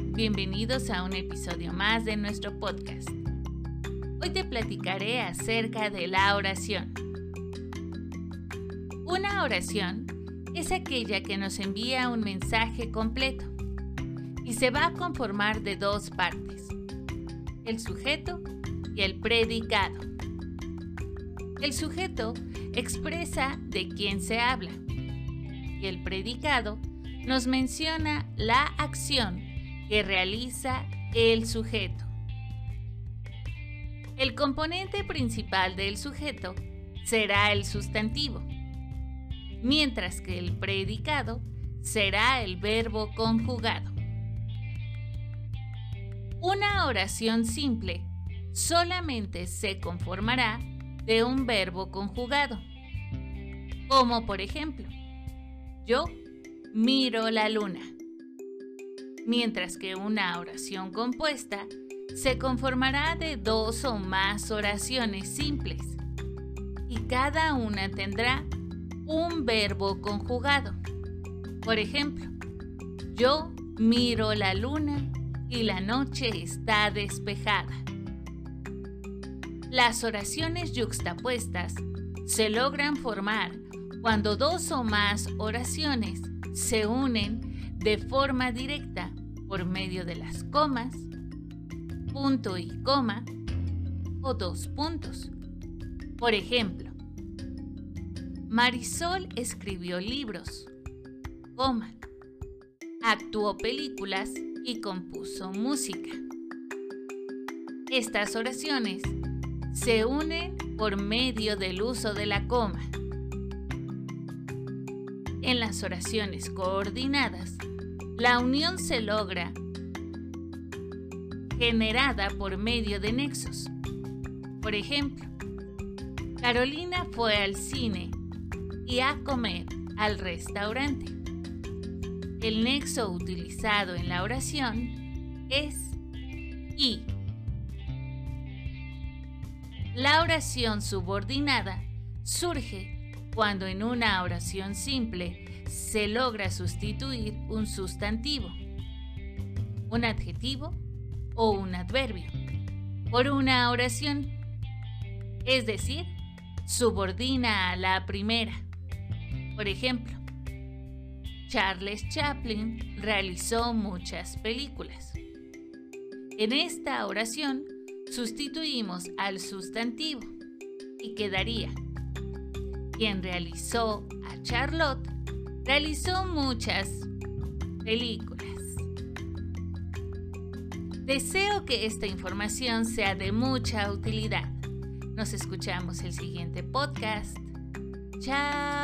Bienvenidos a un episodio más de nuestro podcast. Hoy te platicaré acerca de la oración. Una oración es aquella que nos envía un mensaje completo y se va a conformar de dos partes, el sujeto y el predicado. El sujeto expresa de quién se habla y el predicado nos menciona la acción que realiza el sujeto. El componente principal del sujeto será el sustantivo, mientras que el predicado será el verbo conjugado. Una oración simple solamente se conformará de un verbo conjugado, como por ejemplo, yo miro la luna. Mientras que una oración compuesta se conformará de dos o más oraciones simples y cada una tendrá un verbo conjugado. Por ejemplo, yo miro la luna y la noche está despejada. Las oraciones yuxtapuestas se logran formar cuando dos o más oraciones se unen de forma directa por medio de las comas, punto y coma o dos puntos. Por ejemplo, Marisol escribió libros, coma, actuó películas y compuso música. Estas oraciones se unen por medio del uso de la coma. En las oraciones coordinadas, la unión se logra generada por medio de nexos. Por ejemplo, Carolina fue al cine y a comer al restaurante. El nexo utilizado en la oración es y. La oración subordinada surge cuando en una oración simple se logra sustituir un sustantivo, un adjetivo o un adverbio por una oración, es decir, subordina a la primera. Por ejemplo, Charles Chaplin realizó muchas películas. En esta oración sustituimos al sustantivo y quedaría quien realizó a Charlotte, realizó muchas películas. Deseo que esta información sea de mucha utilidad. Nos escuchamos el siguiente podcast. Chao.